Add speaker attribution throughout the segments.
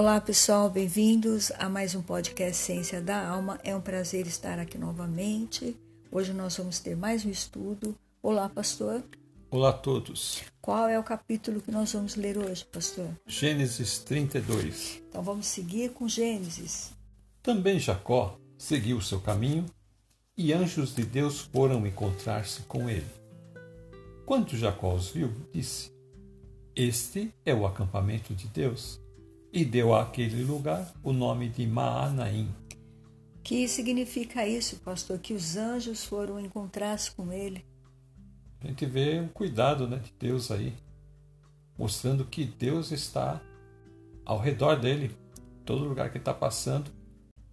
Speaker 1: Olá pessoal, bem-vindos a mais um podcast Ciência da Alma. É um prazer estar aqui novamente. Hoje nós vamos ter mais um estudo. Olá, pastor.
Speaker 2: Olá a todos.
Speaker 1: Qual é o capítulo que nós vamos ler hoje, pastor?
Speaker 2: Gênesis 32.
Speaker 1: Então vamos seguir com Gênesis.
Speaker 2: Também Jacó seguiu o seu caminho e anjos de Deus foram encontrar-se com ele. Quando Jacó os viu, disse: Este é o acampamento de Deus e deu àquele lugar o nome de Maanaim.
Speaker 1: Que significa isso, pastor? Que os anjos foram encontrar-se com ele.
Speaker 2: A gente vê o cuidado né, de Deus aí, mostrando que Deus está ao redor dele. Todo lugar que ele está passando,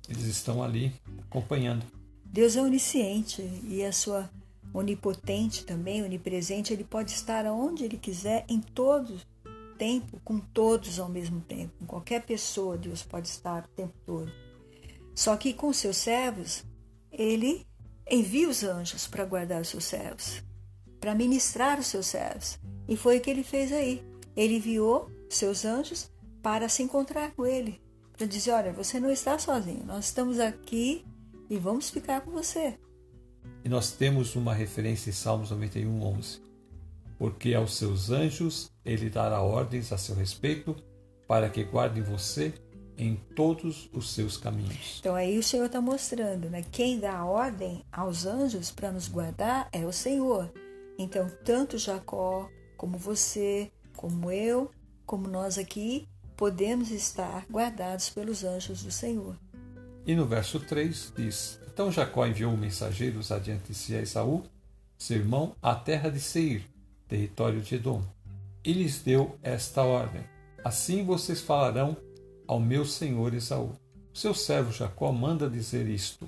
Speaker 2: eles estão ali acompanhando.
Speaker 1: Deus é onisciente e a sua onipotente também, onipresente, ele pode estar onde ele quiser, em todos tempo com todos ao mesmo tempo. Com qualquer pessoa, Deus pode estar o tempo todo. Só que com seus servos, ele envia os anjos para guardar os seus servos, para ministrar os seus servos. E foi o que ele fez aí. Ele enviou seus anjos para se encontrar com ele, para dizer: Olha, você não está sozinho, nós estamos aqui e vamos ficar com você.
Speaker 2: E nós temos uma referência em Salmos 91, 11 porque aos seus anjos ele dará ordens a seu respeito, para que guardem você em todos os seus caminhos.
Speaker 1: Então aí o Senhor está mostrando, né? Quem dá a ordem aos anjos para nos guardar é o Senhor. Então, tanto Jacó, como você, como eu, como nós aqui, podemos estar guardados pelos anjos do Senhor.
Speaker 2: E no verso 3 diz: Então Jacó enviou mensageiros adiante de si a Esaú, seu irmão, à terra de Seir, território de Edom, e lhes deu esta ordem: Assim vocês falarão ao meu senhor Esaú. Seu servo Jacó manda dizer isto: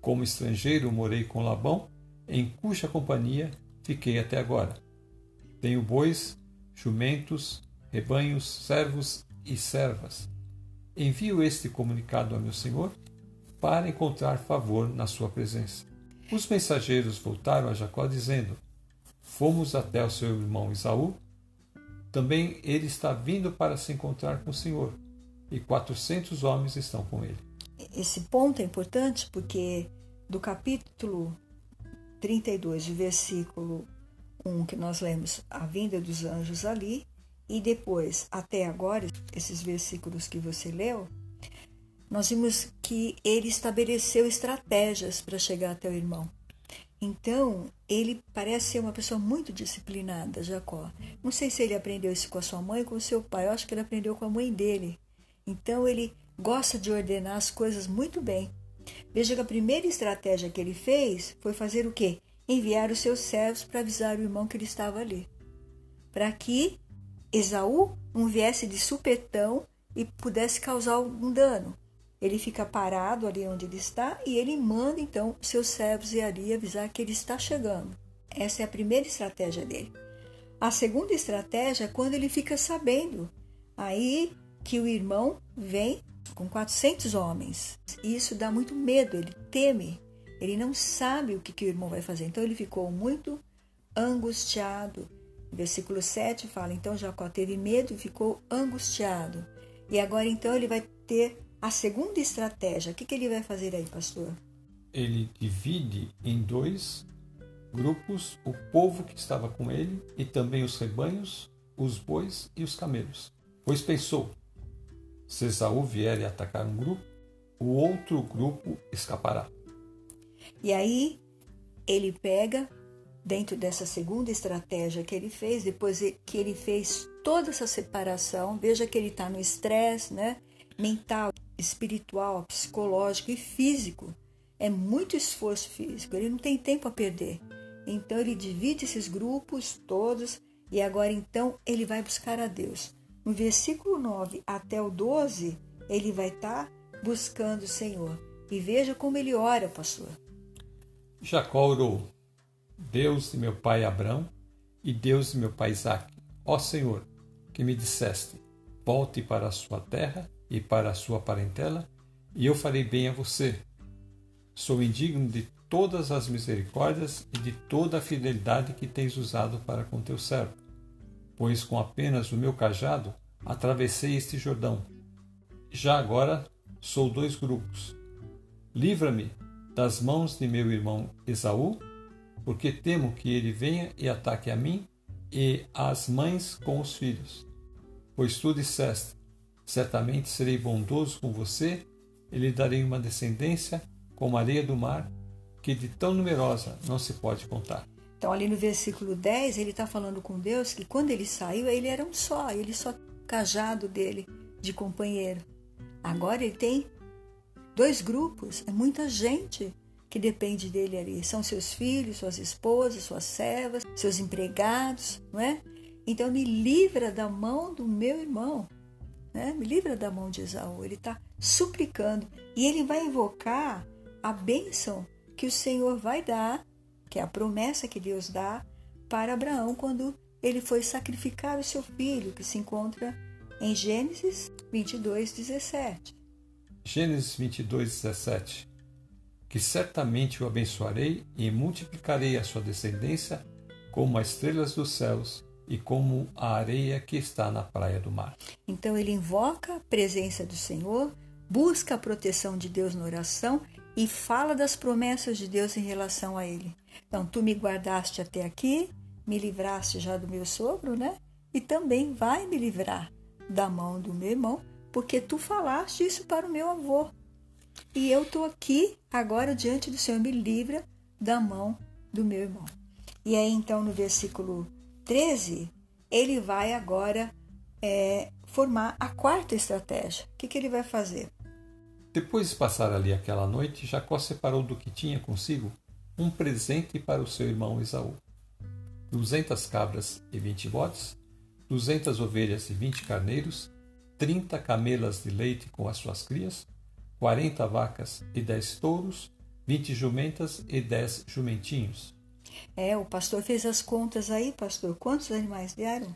Speaker 2: Como estrangeiro morei com Labão, em cuja companhia fiquei até agora. Tenho bois, jumentos, rebanhos, servos e servas. Envio este comunicado a meu senhor para encontrar favor na sua presença. Os mensageiros voltaram a Jacó dizendo: Fomos até o seu irmão Isaú. Também ele está vindo para se encontrar com o Senhor, e quatrocentos homens estão com ele.
Speaker 1: Esse ponto é importante porque do capítulo 32, versículo 1, que nós lemos a vinda dos anjos ali, e depois até agora, esses versículos que você leu, nós vimos que ele estabeleceu estratégias para chegar até o irmão. Então, ele parece ser uma pessoa muito disciplinada, Jacó. Não sei se ele aprendeu isso com a sua mãe ou com o seu pai, eu acho que ele aprendeu com a mãe dele. Então, ele gosta de ordenar as coisas muito bem. Veja que a primeira estratégia que ele fez foi fazer o quê? Enviar os seus servos para avisar o irmão que ele estava ali. Para que Esaú não viesse de supetão e pudesse causar algum dano. Ele fica parado ali onde ele está e ele manda então seus servos ir ali avisar que ele está chegando. Essa é a primeira estratégia dele. A segunda estratégia é quando ele fica sabendo aí que o irmão vem com 400 homens. Isso dá muito medo, ele teme, ele não sabe o que, que o irmão vai fazer. Então ele ficou muito angustiado. Versículo 7 fala: Então Jacó teve medo e ficou angustiado. E agora então ele vai ter a segunda estratégia, o que, que ele vai fazer aí, pastor?
Speaker 2: Ele divide em dois grupos o povo que estava com ele e também os rebanhos, os bois e os camelos. Pois pensou: se Esaú vier e atacar um grupo, o outro grupo escapará.
Speaker 1: E aí ele pega, dentro dessa segunda estratégia que ele fez, depois que ele fez toda essa separação, veja que ele está no estresse né, mental, espiritual, psicológico e físico. É muito esforço físico, ele não tem tempo a perder. Então ele divide esses grupos todos e agora então ele vai buscar a Deus. No versículo 9 até o 12, ele vai estar tá buscando o Senhor. E veja como ele ora, pastor.
Speaker 2: Jacó orou: Deus de meu pai Abrão e Deus de meu pai Isaque, ó Senhor, que me disseste: volte para a sua terra e para a sua parentela, e eu farei bem a você. Sou indigno de todas as misericórdias e de toda a fidelidade que tens usado para com teu servo, pois com apenas o meu cajado atravessei este Jordão, já agora sou dois grupos. Livra-me das mãos de meu irmão Esaú, porque temo que ele venha e ataque a mim e as mães com os filhos. Pois tu disseste: certamente serei bondoso com você, e lhe darei uma descendência como a areia do mar, que de tão numerosa não se pode contar.
Speaker 1: Então, ali no versículo 10, ele está falando com Deus que quando ele saiu, ele era um só, ele só cajado dele de companheiro. Agora ele tem dois grupos, é muita gente que depende dele ali. São seus filhos, suas esposas, suas servas, seus empregados, não é? Então me livra da mão do meu irmão, né? Me livra da mão de Esaú. Ele está suplicando e ele vai invocar a bênção que o Senhor vai dar, que é a promessa que Deus dá para Abraão quando ele foi sacrificar o seu filho, que se encontra em Gênesis 22, 17.
Speaker 2: Gênesis 22, 17 que certamente o abençoarei e multiplicarei a sua descendência como as estrelas dos céus e como a areia que está na praia do mar.
Speaker 1: Então ele invoca a presença do Senhor, busca a proteção de Deus na oração e fala das promessas de Deus em relação a ele. Então, tu me guardaste até aqui, me livraste já do meu sogro, né? E também vai me livrar da mão do meu irmão, porque tu falaste isso para o meu avô. E eu estou aqui agora diante do Senhor, me livra da mão do meu irmão. E aí, então, no versículo 13, ele vai agora é, formar a quarta estratégia. O que, que ele vai fazer?
Speaker 2: Depois de passar ali aquela noite, Jacó separou do que tinha consigo um presente para o seu irmão Esaú: duzentas cabras e vinte bodes, duzentas ovelhas e vinte carneiros, trinta camelas de leite com as suas crias, quarenta vacas e dez touros, vinte jumentas e dez jumentinhos.
Speaker 1: É, o pastor fez as contas aí, pastor. Quantos animais vieram?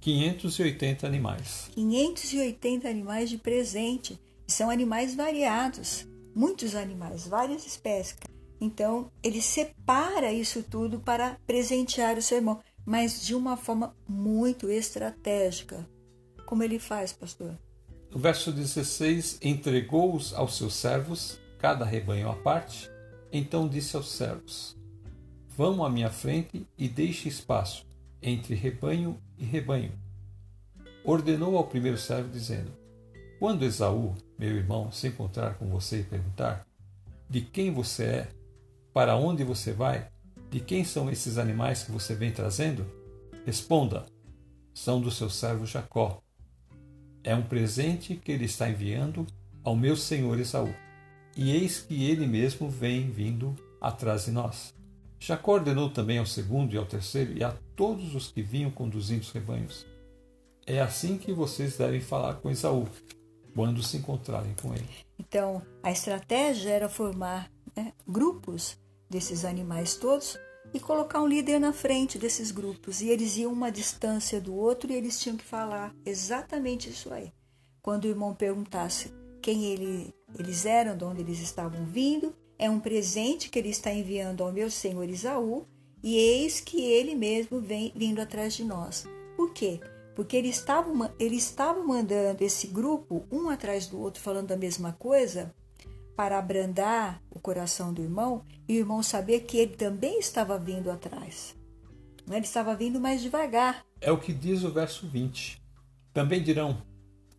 Speaker 2: 580 animais.
Speaker 1: 580 animais de presente. E são animais variados, muitos animais, várias espécies. Então, ele separa isso tudo para presentear o seu irmão, mas de uma forma muito estratégica. Como ele faz, pastor?
Speaker 2: No verso 16: Entregou-os aos seus servos, cada rebanho à parte. Então disse aos servos: Vão à minha frente e deixe espaço entre rebanho e rebanho. Ordenou ao primeiro servo, dizendo: Quando Esaú, meu irmão, se encontrar com você e perguntar: De quem você é? Para onde você vai? De quem são esses animais que você vem trazendo? Responda: São do seu servo Jacó é um presente que ele está enviando ao meu senhor Esaú. E eis que ele mesmo vem vindo atrás de nós. Jacó ordenou também ao segundo e ao terceiro e a todos os que vinham conduzindo os rebanhos. É assim que vocês devem falar com Esaú, quando se encontrarem com ele.
Speaker 1: Então, a estratégia era formar né, grupos desses animais todos e colocar um líder na frente desses grupos. E eles iam uma distância do outro e eles tinham que falar exatamente isso aí. Quando o irmão perguntasse quem ele, eles eram, de onde eles estavam vindo, é um presente que ele está enviando ao meu senhor Isaú, e eis que ele mesmo vem vindo atrás de nós. Por quê? Porque ele estava, ele estava mandando esse grupo, um atrás do outro, falando a mesma coisa, para abrandar o coração do irmão e o irmão saber que ele também estava vindo atrás. Ele estava vindo mais devagar.
Speaker 2: É o que diz o verso 20. Também dirão: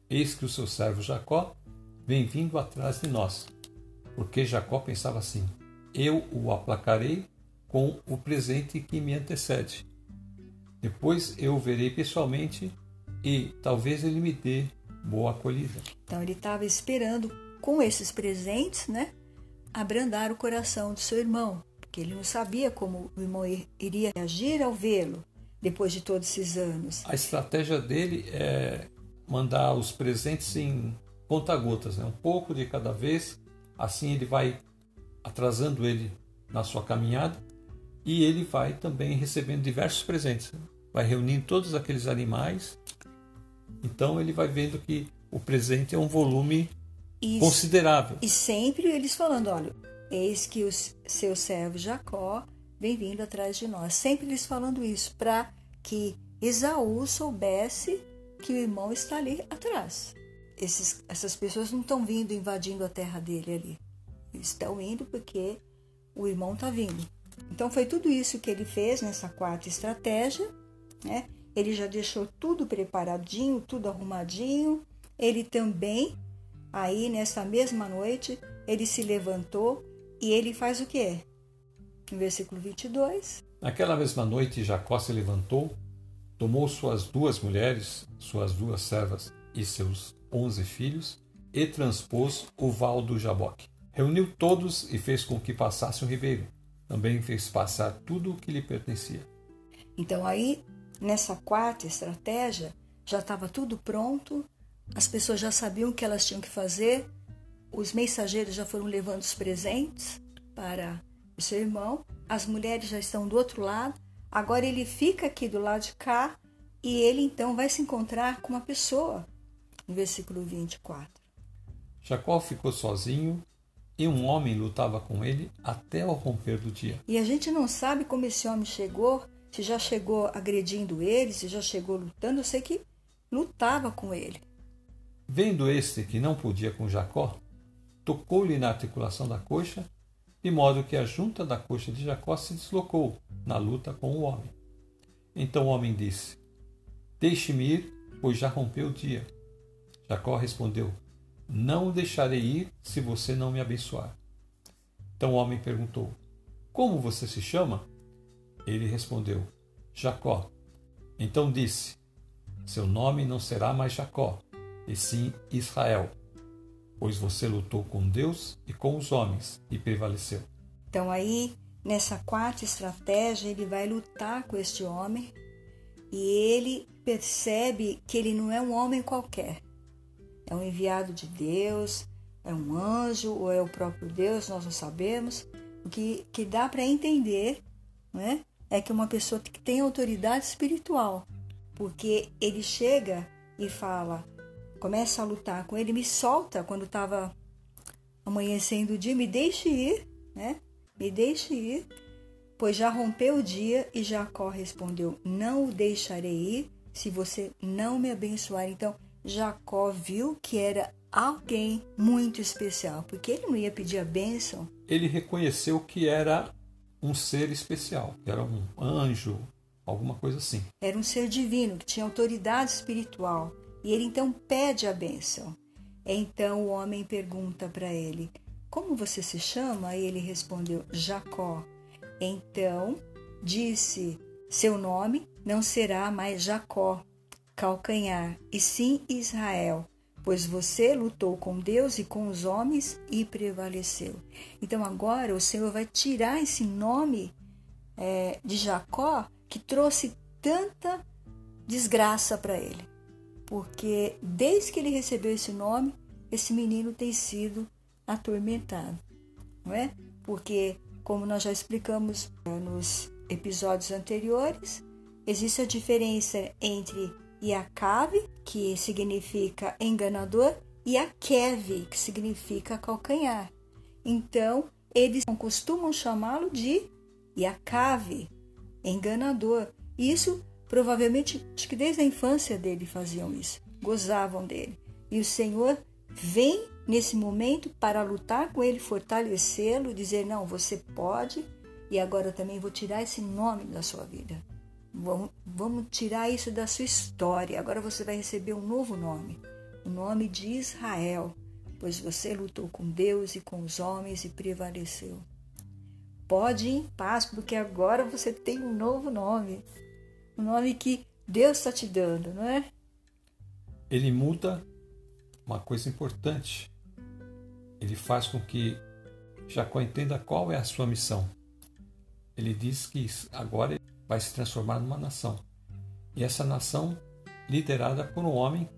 Speaker 2: Eis que o seu servo Jacó vem vindo atrás de nós. Porque Jacó pensava assim: Eu o aplacarei com o presente que me antecede. Depois eu o verei pessoalmente e talvez ele me dê boa acolhida.
Speaker 1: Então ele estava esperando com esses presentes, né, abrandar o coração do seu irmão, porque ele não sabia como o irmão iria reagir ao vê-lo depois de todos esses anos.
Speaker 2: A estratégia dele é mandar os presentes em conta-gotas, né? um pouco de cada vez, assim ele vai atrasando ele na sua caminhada e ele vai também recebendo diversos presentes. Vai reunindo todos aqueles animais, então ele vai vendo que o presente é um volume e, considerável.
Speaker 1: E sempre eles falando: olha, eis que o seu servo Jacó vem vindo atrás de nós. Sempre eles falando isso, para que Esaú soubesse que o irmão está ali atrás. Esses, essas pessoas não estão vindo invadindo a terra dele ali. Estão indo porque o irmão está vindo. Então foi tudo isso que ele fez nessa quarta estratégia, né? Ele já deixou tudo preparadinho, tudo arrumadinho. Ele também, aí nessa mesma noite, ele se levantou e ele faz o quê? No versículo 22.
Speaker 2: Naquela mesma noite, Jacó se levantou, tomou suas duas mulheres, suas duas servas e seus onze filhos, e transpôs o val do Jaboque. Reuniu todos e fez com que passasse um ribeiro. Também fez passar tudo o que lhe pertencia.
Speaker 1: Então aí, nessa quarta estratégia, já estava tudo pronto, as pessoas já sabiam o que elas tinham que fazer, os mensageiros já foram levando os presentes para o seu irmão, as mulheres já estão do outro lado, agora ele fica aqui do lado de cá e ele então vai se encontrar com uma pessoa, no versículo 24.
Speaker 2: Jacó ficou sozinho e um homem lutava com ele até o romper do dia.
Speaker 1: E a gente não sabe como esse homem chegou, se já chegou agredindo ele, se já chegou lutando, eu sei que lutava com ele.
Speaker 2: Vendo este que não podia com Jacó, tocou-lhe na articulação da coxa, de modo que a junta da coxa de Jacó se deslocou na luta com o homem. Então o homem disse: Deixe-me ir, pois já rompeu o dia. Jacó respondeu: Não o deixarei ir se você não me abençoar. Então o homem perguntou: Como você se chama? Ele respondeu: Jacó. Então disse: Seu nome não será mais Jacó, e sim Israel, pois você lutou com Deus e com os homens e prevaleceu.
Speaker 1: Então aí, nessa quarta estratégia, ele vai lutar com este homem e ele percebe que ele não é um homem qualquer. É um enviado de Deus, é um anjo ou é o próprio Deus, nós não sabemos. O que, que dá para entender né, é que uma pessoa que tem autoridade espiritual, porque ele chega e fala, começa a lutar com ele, me solta quando estava amanhecendo o dia, me deixe ir, né? Me deixe ir, pois já rompeu o dia e Jacó respondeu: Não o deixarei ir se você não me abençoar. Então, Jacó viu que era alguém muito especial, porque ele não ia pedir a bênção.
Speaker 2: Ele reconheceu que era um ser especial, que era um anjo, alguma coisa assim.
Speaker 1: Era um ser divino, que tinha autoridade espiritual. E ele então pede a bênção. Então o homem pergunta para ele: Como você se chama? E ele respondeu: Jacó. Então disse: Seu nome não será mais Jacó, calcanhar, e sim Israel, pois você lutou com Deus e com os homens e prevaleceu. Então agora o Senhor vai tirar esse nome é, de Jacó que trouxe tanta desgraça para ele, porque desde que ele recebeu esse nome, esse menino tem sido atormentado, não é? Porque, como nós já explicamos nos episódios anteriores, existe a diferença entre Iacave, que significa enganador, e Akev, que significa calcanhar. Então, eles costumam chamá-lo de Iacave, enganador. Isso provavelmente, acho que desde a infância dele faziam isso, gozavam dele. E o Senhor vem nesse momento para lutar com ele, fortalecê-lo, dizer: Não, você pode, e agora também vou tirar esse nome da sua vida. Vamos, vamos tirar isso da sua história. Agora você vai receber um novo nome, o nome de Israel, pois você lutou com Deus e com os homens e prevaleceu. Pode ir em paz, porque agora você tem um novo nome, um nome que Deus está te dando, não é?
Speaker 2: Ele muda uma coisa importante. Ele faz com que Jacó entenda qual é a sua missão. Ele diz que agora vai se transformar numa nação. E essa nação liderada por um homem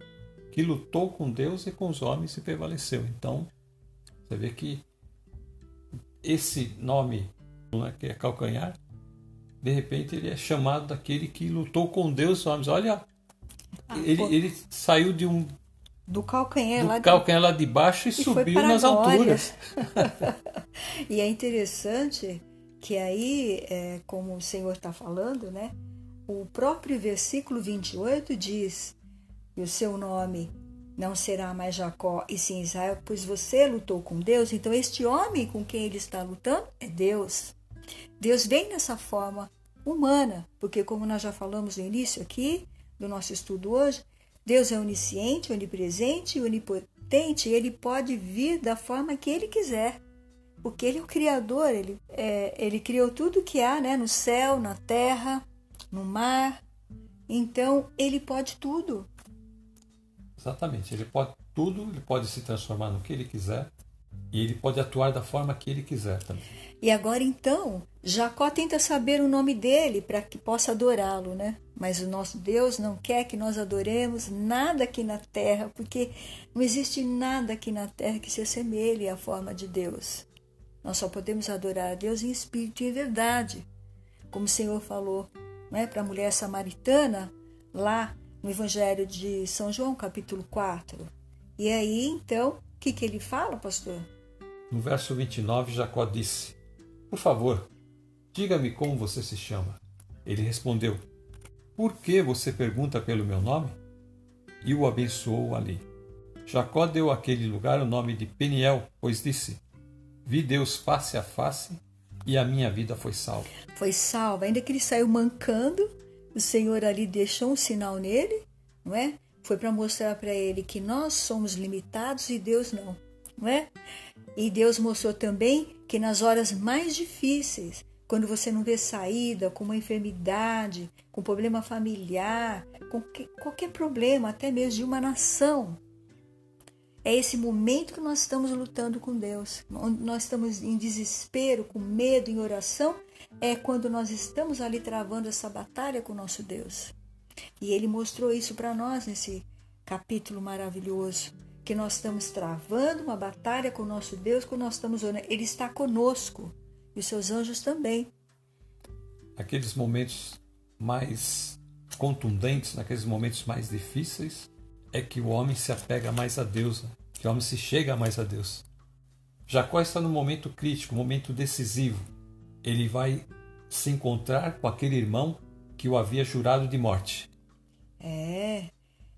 Speaker 2: que lutou com Deus e com os homens e prevaleceu. Então, você vê que esse nome, né, que é calcanhar, de repente ele é chamado daquele que lutou com Deus e os homens. Olha, ah, ele, ele saiu de um
Speaker 1: do calcanhar,
Speaker 2: do
Speaker 1: lá,
Speaker 2: calcanhar de, lá de baixo e, e subiu nas alturas.
Speaker 1: e é interessante que aí, é, como o Senhor está falando, né? O próprio versículo 28 diz: E o seu nome não será mais Jacó e sim Israel, pois você lutou com Deus. Então, este homem com quem ele está lutando é Deus. Deus vem nessa forma humana, porque, como nós já falamos no início aqui do nosso estudo hoje, Deus é onisciente, onipresente e onipotente, e ele pode vir da forma que ele quiser. Porque ele é o Criador, ele, é, ele criou tudo que há né, no céu, na terra, no mar. Então, ele pode tudo.
Speaker 2: Exatamente. Ele pode tudo, ele pode se transformar no que ele quiser e ele pode atuar da forma que ele quiser também.
Speaker 1: E agora então, Jacó tenta saber o nome dele para que possa adorá-lo, né? Mas o nosso Deus não quer que nós adoremos nada aqui na terra, porque não existe nada aqui na terra que se assemelhe à forma de Deus. Nós só podemos adorar a Deus em espírito e em verdade. Como o Senhor falou né, para a mulher samaritana, lá no Evangelho de São João, capítulo 4. E aí, então, o que, que ele fala, pastor?
Speaker 2: No verso 29, Jacó disse: Por favor, diga-me como você se chama. Ele respondeu: Por que você pergunta pelo meu nome? E o abençoou ali. Jacó deu àquele lugar o nome de Peniel, pois disse: Vi Deus face a face e a minha vida foi salva.
Speaker 1: Foi salva, ainda que ele saiu mancando, o Senhor ali deixou um sinal nele, não é? Foi para mostrar para ele que nós somos limitados e Deus não, não é? E Deus mostrou também que nas horas mais difíceis, quando você não vê saída, com uma enfermidade, com problema familiar, com que, qualquer problema, até mesmo de uma nação, é esse momento que nós estamos lutando com Deus, onde nós estamos em desespero, com medo, em oração, é quando nós estamos ali travando essa batalha com o nosso Deus. E ele mostrou isso para nós nesse capítulo maravilhoso, que nós estamos travando uma batalha com o nosso Deus, quando nós estamos orando. Ele está conosco e os seus anjos também.
Speaker 2: Aqueles momentos mais contundentes, naqueles momentos mais difíceis, é que o homem se apega mais a Deus, né? Que o homem se chega mais a Deus. Jacó está no momento crítico, momento decisivo, ele vai se encontrar com aquele irmão que o havia jurado de morte.
Speaker 1: É.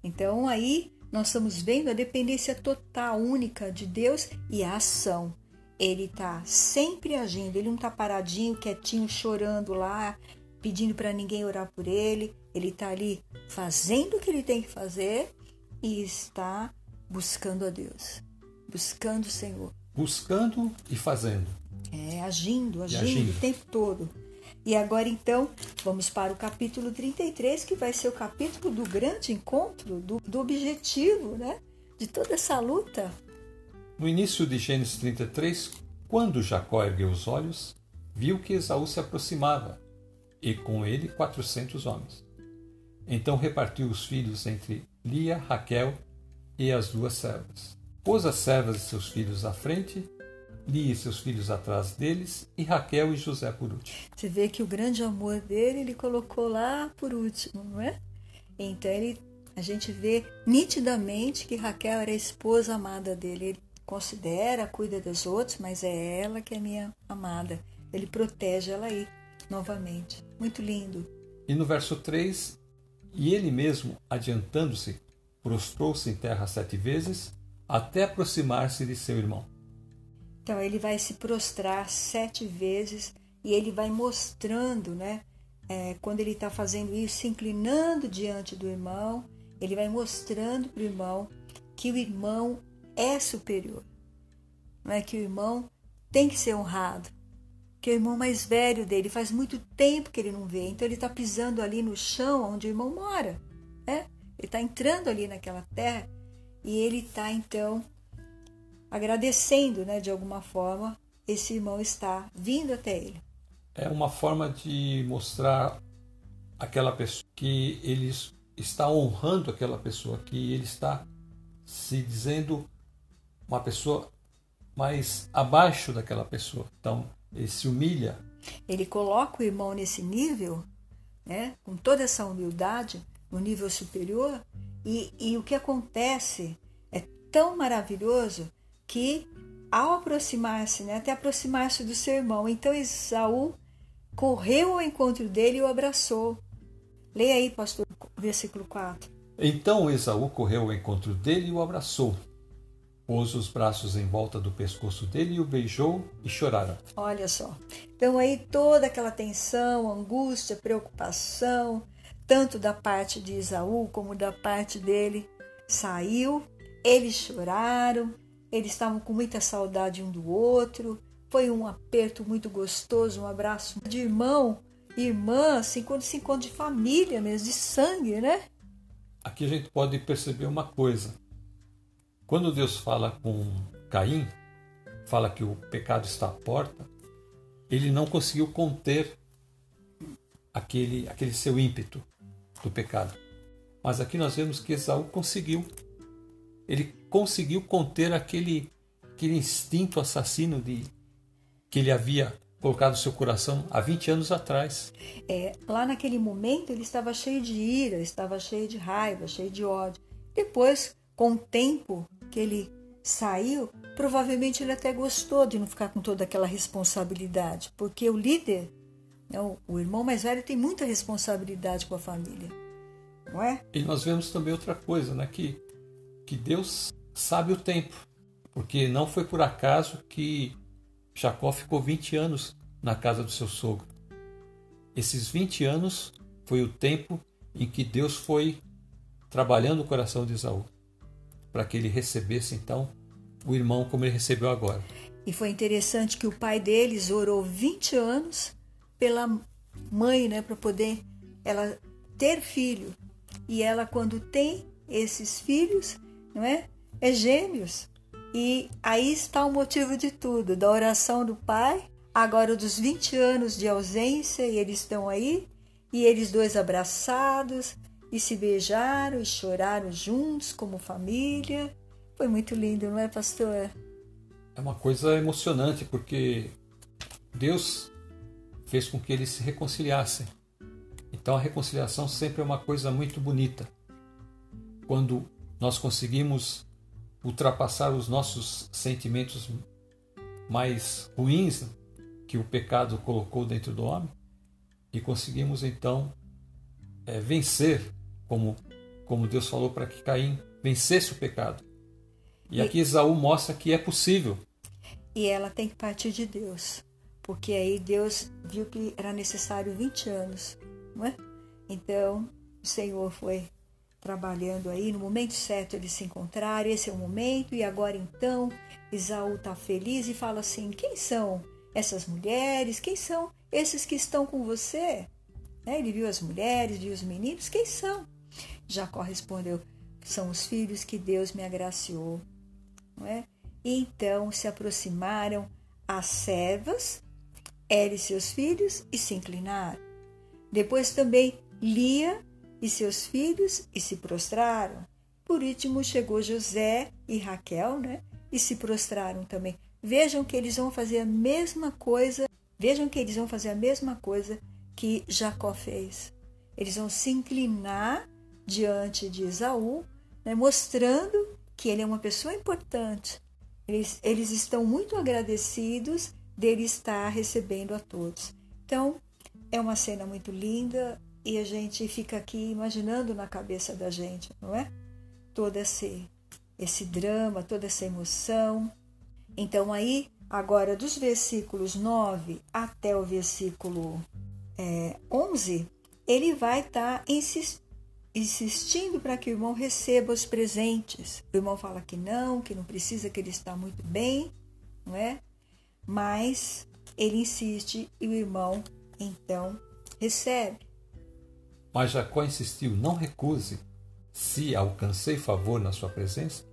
Speaker 1: Então aí nós estamos vendo a dependência total, única de Deus e a ação. Ele está sempre agindo, ele não está paradinho, quietinho, chorando lá, pedindo para ninguém orar por ele. Ele está ali fazendo o que ele tem que fazer e está buscando a Deus, buscando o Senhor.
Speaker 2: Buscando e fazendo.
Speaker 1: É, agindo, agindo, agindo, o tempo todo. E agora então, vamos para o capítulo 33, que vai ser o capítulo do grande encontro, do, do objetivo, né? De toda essa luta.
Speaker 2: No início de Gênesis 33, quando Jacó ergueu os olhos, viu que Esaú se aproximava, e com ele quatrocentos homens. Então repartiu os filhos entre Lia, Raquel e as duas servas. Pôs as servas e seus filhos à frente Lia e seus filhos atrás deles, e Raquel e José por último.
Speaker 1: Você vê que o grande amor dele ele colocou lá por último, não é? Então ele, a gente vê nitidamente que Raquel era a esposa amada dele. Ele considera, cuida dos outros, mas é ela que é minha amada. Ele protege ela aí, novamente. Muito lindo.
Speaker 2: E no verso 3, e ele mesmo, adiantando-se, prostrou-se em terra sete vezes, até aproximar-se de seu irmão.
Speaker 1: Então ele vai se prostrar sete vezes e ele vai mostrando, né? É, quando ele está fazendo isso, se inclinando diante do irmão, ele vai mostrando para o irmão que o irmão é superior, não é que o irmão tem que ser honrado, que o irmão mais velho dele faz muito tempo que ele não vê, então ele está pisando ali no chão onde o irmão mora, né? Ele está entrando ali naquela terra e ele está então agradecendo, né, de alguma forma, esse irmão está vindo até ele.
Speaker 2: É uma forma de mostrar aquela pessoa que ele está honrando aquela pessoa, que ele está se dizendo uma pessoa mais abaixo daquela pessoa. Então, ele se humilha.
Speaker 1: Ele coloca o irmão nesse nível, né, com toda essa humildade, no nível superior, e, e o que acontece é tão maravilhoso que ao aproximar-se, né, até aproximar-se do seu irmão, então Esaú correu ao encontro dele e o abraçou. Leia aí, pastor, versículo 4.
Speaker 2: Então Esaú correu ao encontro dele e o abraçou. Pôs os braços em volta do pescoço dele e o beijou e choraram.
Speaker 1: Olha só. Então aí toda aquela tensão, angústia, preocupação, tanto da parte de Esaú como da parte dele, saiu. Eles choraram, eles estavam com muita saudade um do outro. Foi um aperto muito gostoso, um abraço de irmão, irmã, assim, quando se encontra de família mesmo, de sangue, né?
Speaker 2: Aqui a gente pode perceber uma coisa. Quando Deus fala com Caim, fala que o pecado está à porta, ele não conseguiu conter aquele, aquele seu ímpeto do pecado. Mas aqui nós vemos que Esaú conseguiu. Ele conseguiu conter aquele, aquele instinto assassino de que ele havia colocado no seu coração há 20 anos atrás.
Speaker 1: É, lá naquele momento ele estava cheio de ira, estava cheio de raiva, cheio de ódio. Depois, com o tempo que ele saiu, provavelmente ele até gostou de não ficar com toda aquela responsabilidade, porque o líder, né, o irmão mais velho, tem muita responsabilidade com a família, não é?
Speaker 2: E nós vemos também outra coisa, né, que, que Deus sabe o tempo, porque não foi por acaso que Jacó ficou 20 anos na casa do seu sogro. Esses 20 anos foi o tempo em que Deus foi trabalhando o coração de Esaú, para que ele recebesse então o irmão como ele recebeu agora.
Speaker 1: E foi interessante que o pai deles orou 20 anos pela mãe, né, para poder ela ter filho. E ela quando tem esses filhos, não é? É gêmeos. E aí está o motivo de tudo, da oração do pai, agora dos 20 anos de ausência, e eles estão aí, e eles dois abraçados, e se beijaram e choraram juntos como família. Foi muito lindo, não é, pastor?
Speaker 2: É uma coisa emocionante, porque Deus fez com que eles se reconciliassem. Então a reconciliação sempre é uma coisa muito bonita. Quando nós conseguimos ultrapassar os nossos sentimentos mais ruins que o pecado colocou dentro do homem e conseguimos então é, vencer, como, como Deus falou para que Caim vencesse o pecado. E, e aqui Esaú mostra que é possível.
Speaker 1: E ela tem que partir de Deus, porque aí Deus viu que era necessário 20 anos, não é? Então o Senhor foi trabalhando aí, no momento certo eles se encontraram, esse é o momento, e agora então Isaú está feliz e fala assim: quem são essas mulheres? Quem são esses que estão com você? Né? Ele viu as mulheres, viu os meninos, quem são? Jacó respondeu: são os filhos que Deus me agraciou. Não é? E então se aproximaram as servas, ele e seus filhos, e se inclinaram. Depois também Lia e seus filhos e se prostraram. Por último chegou José e Raquel, né? E se prostraram também. Vejam que eles vão fazer a mesma coisa. Vejam que eles vão fazer a mesma coisa que Jacó fez. Eles vão se inclinar diante de Esaú, né, mostrando que ele é uma pessoa importante. Eles, eles estão muito agradecidos dele estar recebendo a todos. Então, é uma cena muito linda, e a gente fica aqui imaginando na cabeça da gente, não é? Todo esse, esse drama, toda essa emoção. Então, aí, agora, dos versículos 9 até o versículo é, 11, ele vai estar tá insistindo para que o irmão receba os presentes. O irmão fala que não, que não precisa, que ele está muito bem, não é? Mas ele insiste e o irmão então recebe.
Speaker 2: Mas Jacó insistiu: Não recuse. Se alcancei favor na sua presença,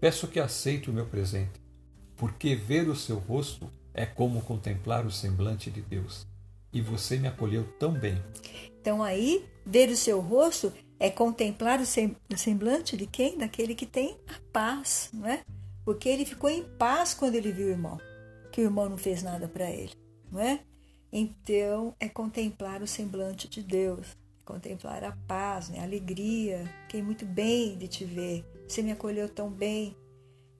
Speaker 2: peço que aceite o meu presente, porque ver o seu rosto é como contemplar o semblante de Deus. E você me acolheu tão bem.
Speaker 1: Então aí, ver o seu rosto é contemplar o semblante de quem? Daquele que tem a paz, não é? Porque ele ficou em paz quando ele viu o irmão, que o irmão não fez nada para ele, não é? Então, é contemplar o semblante de Deus contemplar a paz, né? a alegria. Fiquei muito bem de te ver. Você me acolheu tão bem.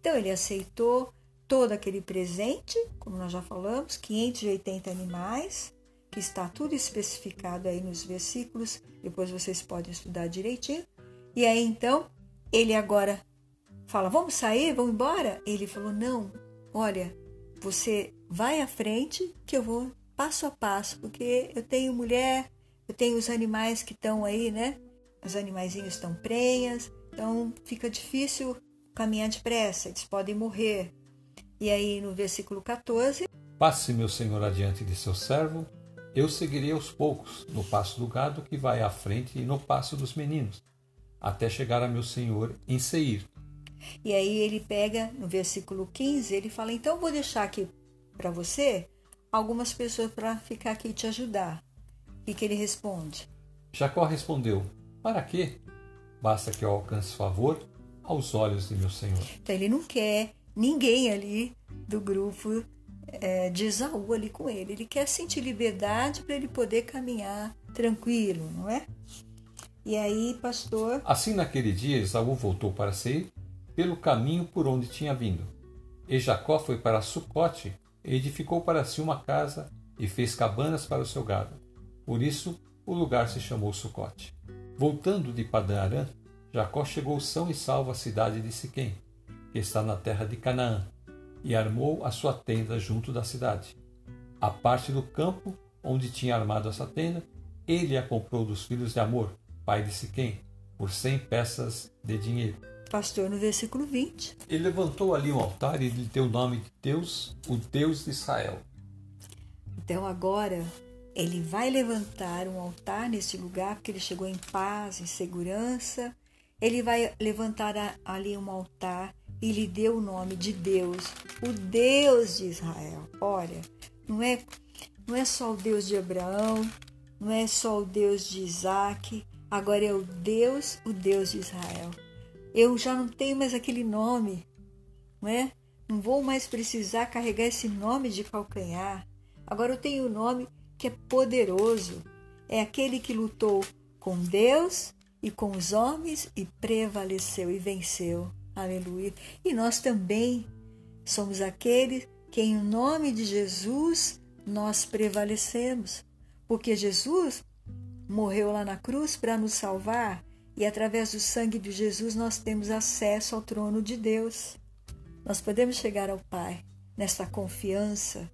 Speaker 1: Então ele aceitou todo aquele presente, como nós já falamos, 580 animais, que está tudo especificado aí nos versículos. Depois vocês podem estudar direitinho. E aí então ele agora fala: Vamos sair, vamos embora? Ele falou: Não, olha, você vai à frente que eu vou passo a passo, porque eu tenho mulher, eu tenho os animais que estão aí, né? Os animaizinhos estão prenhas, então fica difícil caminhar depressa, eles podem morrer. E aí no versículo 14:
Speaker 2: Passe, meu senhor, adiante de seu servo, eu seguirei aos poucos, no passo do gado que vai à frente e no passo dos meninos, até chegar a meu senhor em Seir.
Speaker 1: E aí ele pega no versículo 15, ele fala: Então vou deixar aqui para você algumas pessoas para ficar aqui te ajudar. E que ele responde?
Speaker 2: Jacó respondeu: Para quê? Basta que eu alcance favor aos olhos de meu senhor.
Speaker 1: Então ele não quer ninguém ali do grupo é, de Esaú ali com ele. Ele quer sentir liberdade para ele poder caminhar tranquilo, não é? E aí, pastor.
Speaker 2: Assim, naquele dia, Esaú voltou para Seir pelo caminho por onde tinha vindo. E Jacó foi para Sucote e edificou para si uma casa e fez cabanas para o seu gado. Por isso, o lugar se chamou Sucote. Voltando de Padã Arã, Jacó chegou são e salvo à cidade de Siquém, que está na terra de Canaã, e armou a sua tenda junto da cidade. A parte do campo onde tinha armado essa tenda, ele a comprou dos filhos de Amor, pai de Siquém, por cem peças de dinheiro.
Speaker 1: Pastor, no versículo 20.
Speaker 2: Ele levantou ali um altar e lhe deu o nome de Deus, o Deus de Israel.
Speaker 1: Então agora ele vai levantar um altar nesse lugar, porque ele chegou em paz, em segurança. Ele vai levantar ali um altar e lhe deu o nome de Deus, o Deus de Israel. Olha, não é, não é só o Deus de Abraão, não é só o Deus de Isaac, agora é o Deus, o Deus de Israel. Eu já não tenho mais aquele nome, não é? Não vou mais precisar carregar esse nome de calcanhar. Agora eu tenho o um nome que é poderoso. É aquele que lutou com Deus e com os homens e prevaleceu e venceu. Aleluia. E nós também somos aqueles que, em nome de Jesus, nós prevalecemos. Porque Jesus morreu lá na cruz para nos salvar e através do sangue de Jesus nós temos acesso ao trono de Deus. Nós podemos chegar ao Pai nesta confiança,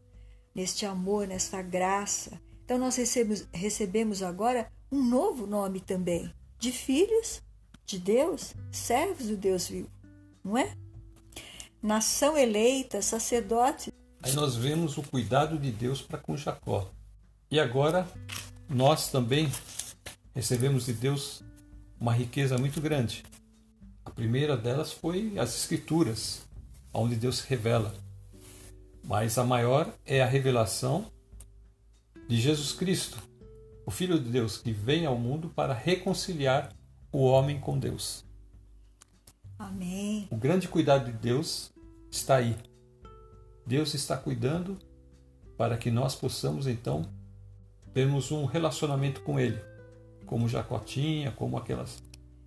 Speaker 1: neste amor, nesta graça. Então nós recebemos, recebemos agora um novo nome também, de filhos de Deus, servos do Deus vivo, não é? Nação eleita, sacerdote.
Speaker 2: Aí nós vemos o cuidado de Deus para com Jacó. E agora nós também recebemos de Deus uma riqueza muito grande. A primeira delas foi as Escrituras, onde Deus se revela. Mas a maior é a revelação de Jesus Cristo, o Filho de Deus que vem ao mundo para reconciliar o homem com Deus.
Speaker 1: Amém.
Speaker 2: O grande cuidado de Deus está aí. Deus está cuidando para que nós possamos então termos um relacionamento com Ele como Jacó tinha, como aquelas,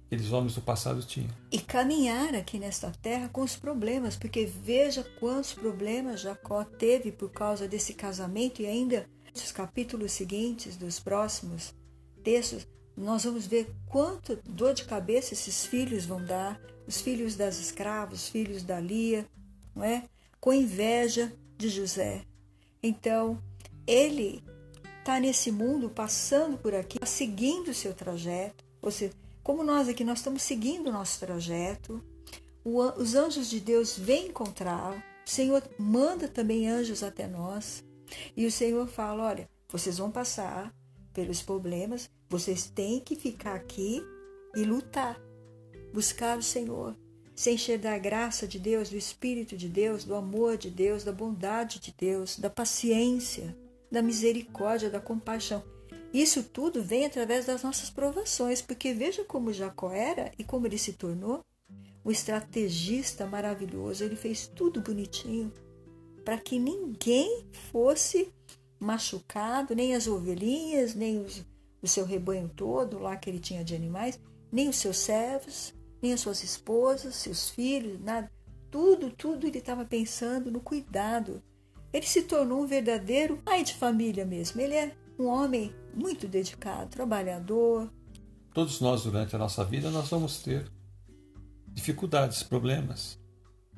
Speaker 2: aqueles homens do passado tinham.
Speaker 1: E caminhar aqui nesta terra com os problemas, porque veja quantos problemas Jacó teve por causa desse casamento e ainda nos capítulos seguintes dos próximos textos, nós vamos ver quanto dor de cabeça esses filhos vão dar, os filhos das escravas, os filhos da Lia, não é? Com inveja de José. Então, ele está nesse mundo, passando por aqui, seguindo o seu trajeto. Ou seja, como nós aqui, nós estamos seguindo o nosso trajeto. O, os anjos de Deus vêm encontrar. O Senhor manda também anjos até nós. E o Senhor fala: olha, vocês vão passar pelos problemas, vocês têm que ficar aqui e lutar, buscar o Senhor, se encher da graça de Deus, do Espírito de Deus, do amor de Deus, da bondade de Deus, da paciência da misericórdia, da compaixão. Isso tudo vem através das nossas provações, porque veja como Jacó era e como ele se tornou. O estrategista maravilhoso, ele fez tudo bonitinho para que ninguém fosse machucado, nem as ovelhinhas, nem os, o seu rebanho todo lá que ele tinha de animais, nem os seus servos, nem as suas esposas, seus filhos, nada. Tudo, tudo ele estava pensando no cuidado ele se tornou um verdadeiro pai de família mesmo. Ele é um homem muito dedicado, trabalhador,
Speaker 2: todos nós durante a nossa vida nós vamos ter dificuldades, problemas,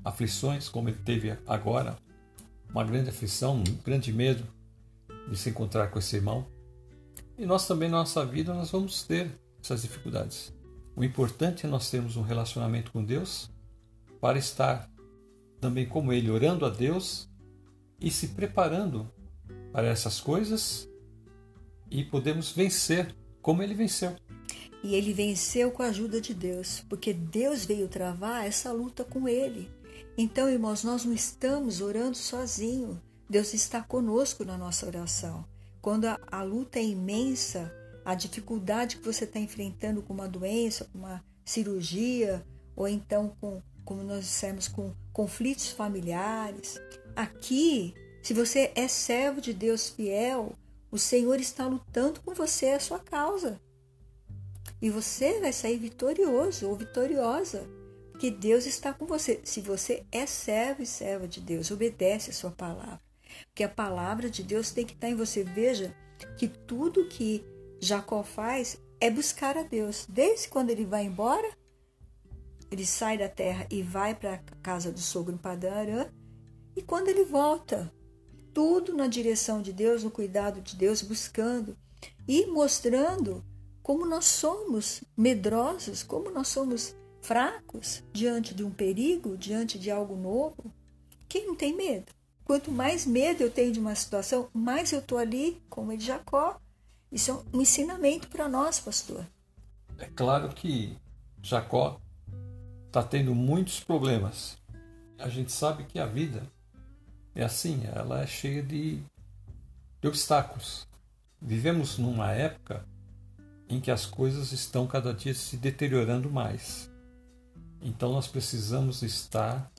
Speaker 2: aflições, como ele teve agora, uma grande aflição, um grande medo de se encontrar com esse irmão. E nós também na nossa vida nós vamos ter essas dificuldades. O importante é nós termos um relacionamento com Deus para estar também como ele orando a Deus e se preparando para essas coisas e podemos vencer como ele venceu.
Speaker 1: E ele venceu com a ajuda de Deus, porque Deus veio travar essa luta com ele. Então, irmãos, nós não estamos orando sozinho. Deus está conosco na nossa oração. Quando a, a luta é imensa, a dificuldade que você está enfrentando com uma doença, com uma cirurgia, ou então com, como nós dissemos, com conflitos familiares. Aqui, se você é servo de Deus fiel, o Senhor está lutando com você a sua causa. E você vai sair vitorioso ou vitoriosa, porque Deus está com você. Se você é servo e serva de Deus, obedece a sua palavra. Porque a palavra de Deus tem que estar em você. Veja que tudo que Jacó faz é buscar a Deus. Desde quando ele vai embora, ele sai da terra e vai para a casa do sogro em Padã Arã, e quando ele volta, tudo na direção de Deus, no cuidado de Deus, buscando e mostrando como nós somos medrosos, como nós somos fracos diante de um perigo, diante de algo novo. Quem não tem medo? Quanto mais medo eu tenho de uma situação, mais eu estou ali, como de Jacó. Isso é um ensinamento para nós, pastor.
Speaker 2: É claro que Jacó está tendo muitos problemas. A gente sabe que a vida é assim, ela é cheia de, de obstáculos. Vivemos numa época em que as coisas estão cada dia se deteriorando mais. Então nós precisamos estar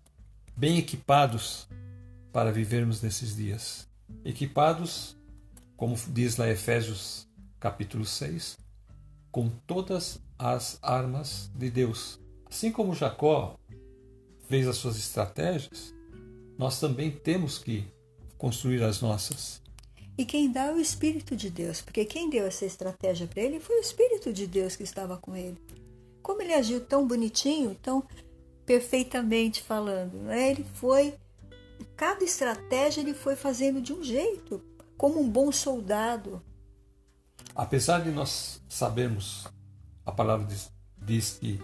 Speaker 2: bem equipados para vivermos nesses dias. Equipados, como diz lá Efésios capítulo 6, com todas as armas de Deus. Assim como Jacó fez as suas estratégias, nós também temos que construir as nossas.
Speaker 1: E quem dá é o Espírito de Deus, porque quem deu essa estratégia para ele foi o Espírito de Deus que estava com ele. Como ele agiu tão bonitinho, tão perfeitamente falando, né? ele foi, cada estratégia ele foi fazendo de um jeito, como um bom soldado.
Speaker 2: Apesar de nós sabermos, a palavra diz, diz que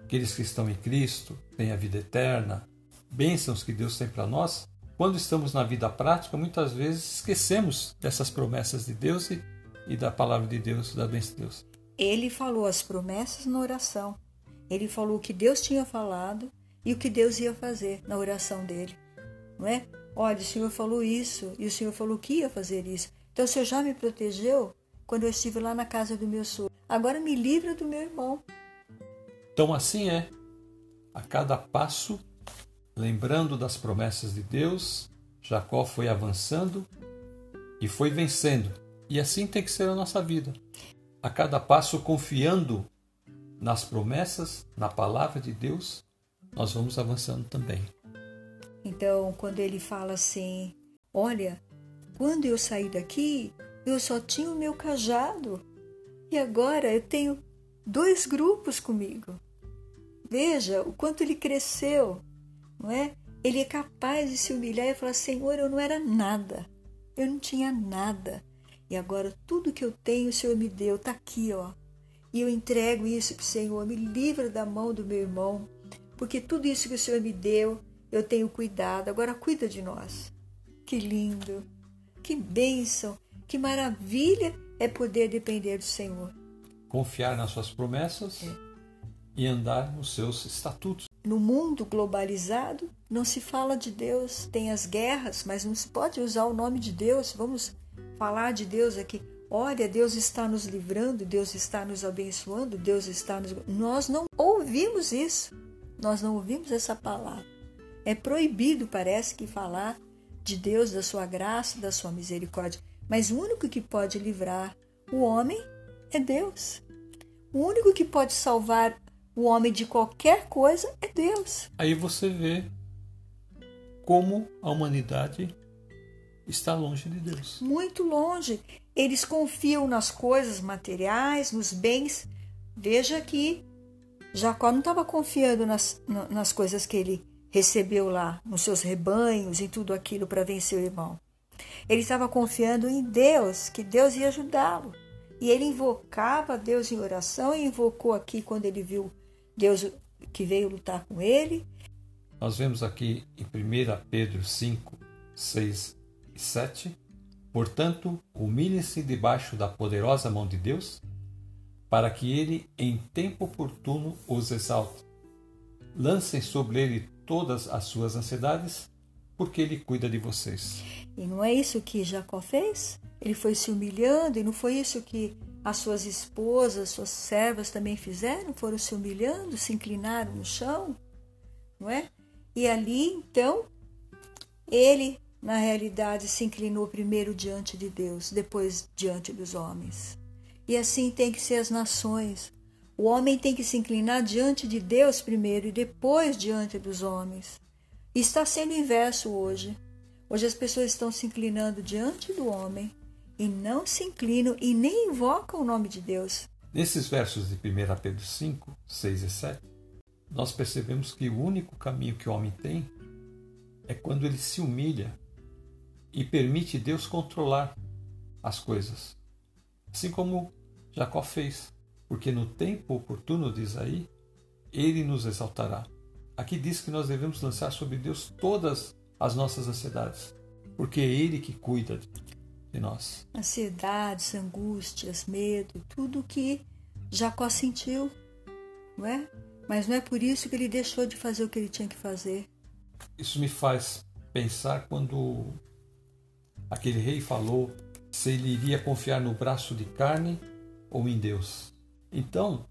Speaker 2: aqueles que estão em Cristo têm a vida eterna, bênçãos que Deus tem para nós, quando estamos na vida prática, muitas vezes esquecemos dessas promessas de Deus e, e da palavra de Deus, da bênção de Deus.
Speaker 1: Ele falou as promessas na oração. Ele falou o que Deus tinha falado e o que Deus ia fazer na oração dele. Não é? Olha, o Senhor falou isso e o Senhor falou que ia fazer isso. Então o Senhor já me protegeu quando eu estive lá na casa do meu sogro. Agora me livra do meu irmão.
Speaker 2: Então assim é. A cada passo Lembrando das promessas de Deus, Jacó foi avançando e foi vencendo. E assim tem que ser a nossa vida. A cada passo confiando nas promessas, na palavra de Deus, nós vamos avançando também.
Speaker 1: Então, quando ele fala assim: Olha, quando eu saí daqui, eu só tinha o meu cajado e agora eu tenho dois grupos comigo. Veja o quanto ele cresceu não é? Ele é capaz de se humilhar e falar: Senhor, eu não era nada, eu não tinha nada. E agora tudo que eu tenho o Senhor me deu, está aqui, ó. E eu entrego isso para o Senhor, me livra da mão do meu irmão, porque tudo isso que o Senhor me deu, eu tenho cuidado. Agora cuida de nós. Que lindo, que bênção, que maravilha é poder depender do Senhor.
Speaker 2: Confiar nas suas promessas é. e andar nos seus estatutos
Speaker 1: no mundo globalizado não se fala de Deus, tem as guerras, mas não se pode usar o nome de Deus. Vamos falar de Deus aqui. Olha, Deus está nos livrando, Deus está nos abençoando, Deus está nos. Nós não ouvimos isso, nós não ouvimos essa palavra. É proibido, parece que, falar de Deus, da sua graça, da sua misericórdia. Mas o único que pode livrar o homem é Deus. O único que pode salvar o homem de qualquer coisa é Deus.
Speaker 2: Aí você vê como a humanidade está longe de Deus.
Speaker 1: Muito longe. Eles confiam nas coisas materiais, nos bens, veja que Jacó não estava confiando nas, nas coisas que ele recebeu lá, nos seus rebanhos, em tudo aquilo para vencer o irmão. Ele estava confiando em Deus, que Deus ia ajudá-lo. E ele invocava Deus em oração e invocou aqui quando ele viu Deus que veio lutar com ele.
Speaker 2: Nós vemos aqui em 1 Pedro 5, 6 e 7. Portanto, humilhe-se debaixo da poderosa mão de Deus, para que ele, em tempo oportuno, os exalte. Lancem sobre ele todas as suas ansiedades, porque ele cuida de vocês.
Speaker 1: E não é isso que Jacó fez? Ele foi se humilhando, e não foi isso que as suas esposas, suas servas também fizeram? Foram se humilhando, se inclinaram no chão, não é? E ali, então, ele, na realidade, se inclinou primeiro diante de Deus, depois diante dos homens. E assim tem que ser as nações. O homem tem que se inclinar diante de Deus primeiro e depois diante dos homens. Está sendo inverso hoje. Hoje as pessoas estão se inclinando diante do homem e não se inclinam e nem invocam o nome de Deus.
Speaker 2: Nesses versos de 1 Pedro 5, 6 e 7, nós percebemos que o único caminho que o homem tem é quando ele se humilha e permite Deus controlar as coisas. Assim como Jacó fez, porque no tempo oportuno, diz aí, ele nos exaltará. Aqui diz que nós devemos lançar sobre Deus todas as nossas ansiedades, porque é Ele que cuida de nós.
Speaker 1: Ansiedades, angústias, medo, tudo que Jacó sentiu, não é? Mas não é por isso que ele deixou de fazer o que ele tinha que fazer.
Speaker 2: Isso me faz pensar quando aquele rei falou se ele iria confiar no braço de carne ou em Deus. Então,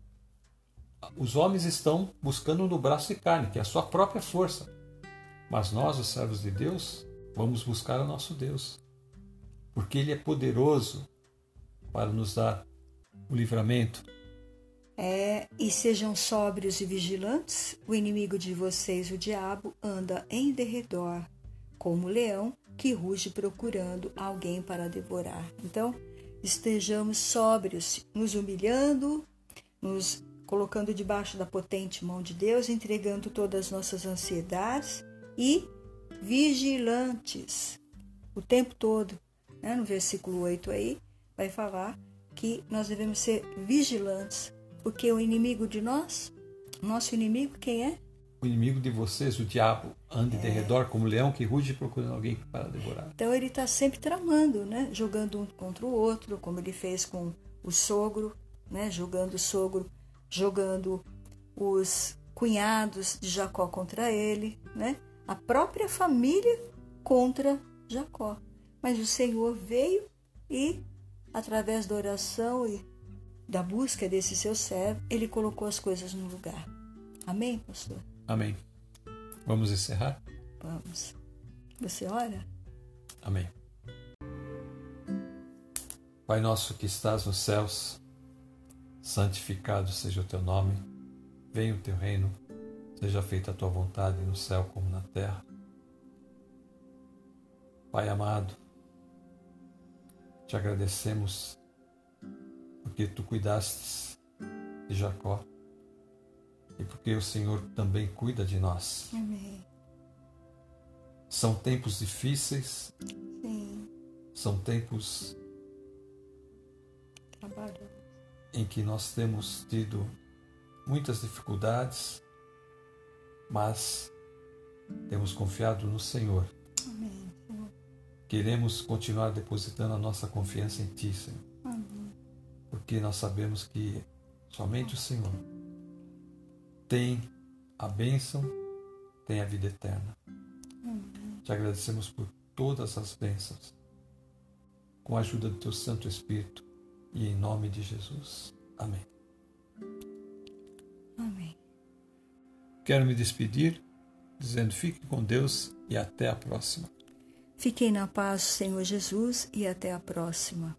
Speaker 2: os homens estão buscando no braço de carne, que é a sua própria força. Mas nós, os servos de Deus, vamos buscar o nosso Deus, porque Ele é poderoso para nos dar o livramento.
Speaker 1: É, e sejam sóbrios e vigilantes, o inimigo de vocês, o diabo, anda em derredor, como leão que ruge procurando alguém para devorar. Então, estejamos sóbrios, nos humilhando, nos colocando debaixo da potente mão de Deus, entregando todas as nossas ansiedades e vigilantes o tempo todo. Né? No versículo 8 aí, vai falar que nós devemos ser vigilantes, porque o inimigo de nós, nosso inimigo, quem é?
Speaker 2: O inimigo de vocês, o diabo, anda é. de redor como leão que ruge procurando alguém para devorar.
Speaker 1: Então ele está sempre tramando, né? jogando um contra o outro, como ele fez com o sogro, né? jogando o sogro, jogando os cunhados de Jacó contra ele, né? a própria família contra Jacó. Mas o Senhor veio e, através da oração e da busca desse seu servo, ele colocou as coisas no lugar. Amém, pastor?
Speaker 2: Amém. Vamos encerrar?
Speaker 1: Vamos. Você ora?
Speaker 2: Amém. Pai nosso que estás nos céus, santificado seja o teu nome, venha o teu reino Seja feita a tua vontade no céu como na terra. Pai amado, te agradecemos porque tu cuidastes de Jacó e porque o Senhor também cuida de nós.
Speaker 1: Amém.
Speaker 2: São tempos difíceis.
Speaker 1: Sim.
Speaker 2: São tempos em que nós temos tido muitas dificuldades, mas temos confiado no Senhor.
Speaker 1: Amém, Senhor.
Speaker 2: Queremos continuar depositando a nossa confiança em Ti, Senhor.
Speaker 1: Amém.
Speaker 2: Porque nós sabemos que somente o Senhor tem a bênção, tem a vida eterna.
Speaker 1: Amém.
Speaker 2: Te agradecemos por todas as bênçãos, com a ajuda do Teu Santo Espírito e em nome de Jesus. Amém. Quero me despedir dizendo: fique com Deus e até a próxima.
Speaker 1: Fiquem na paz, Senhor Jesus, e até a próxima.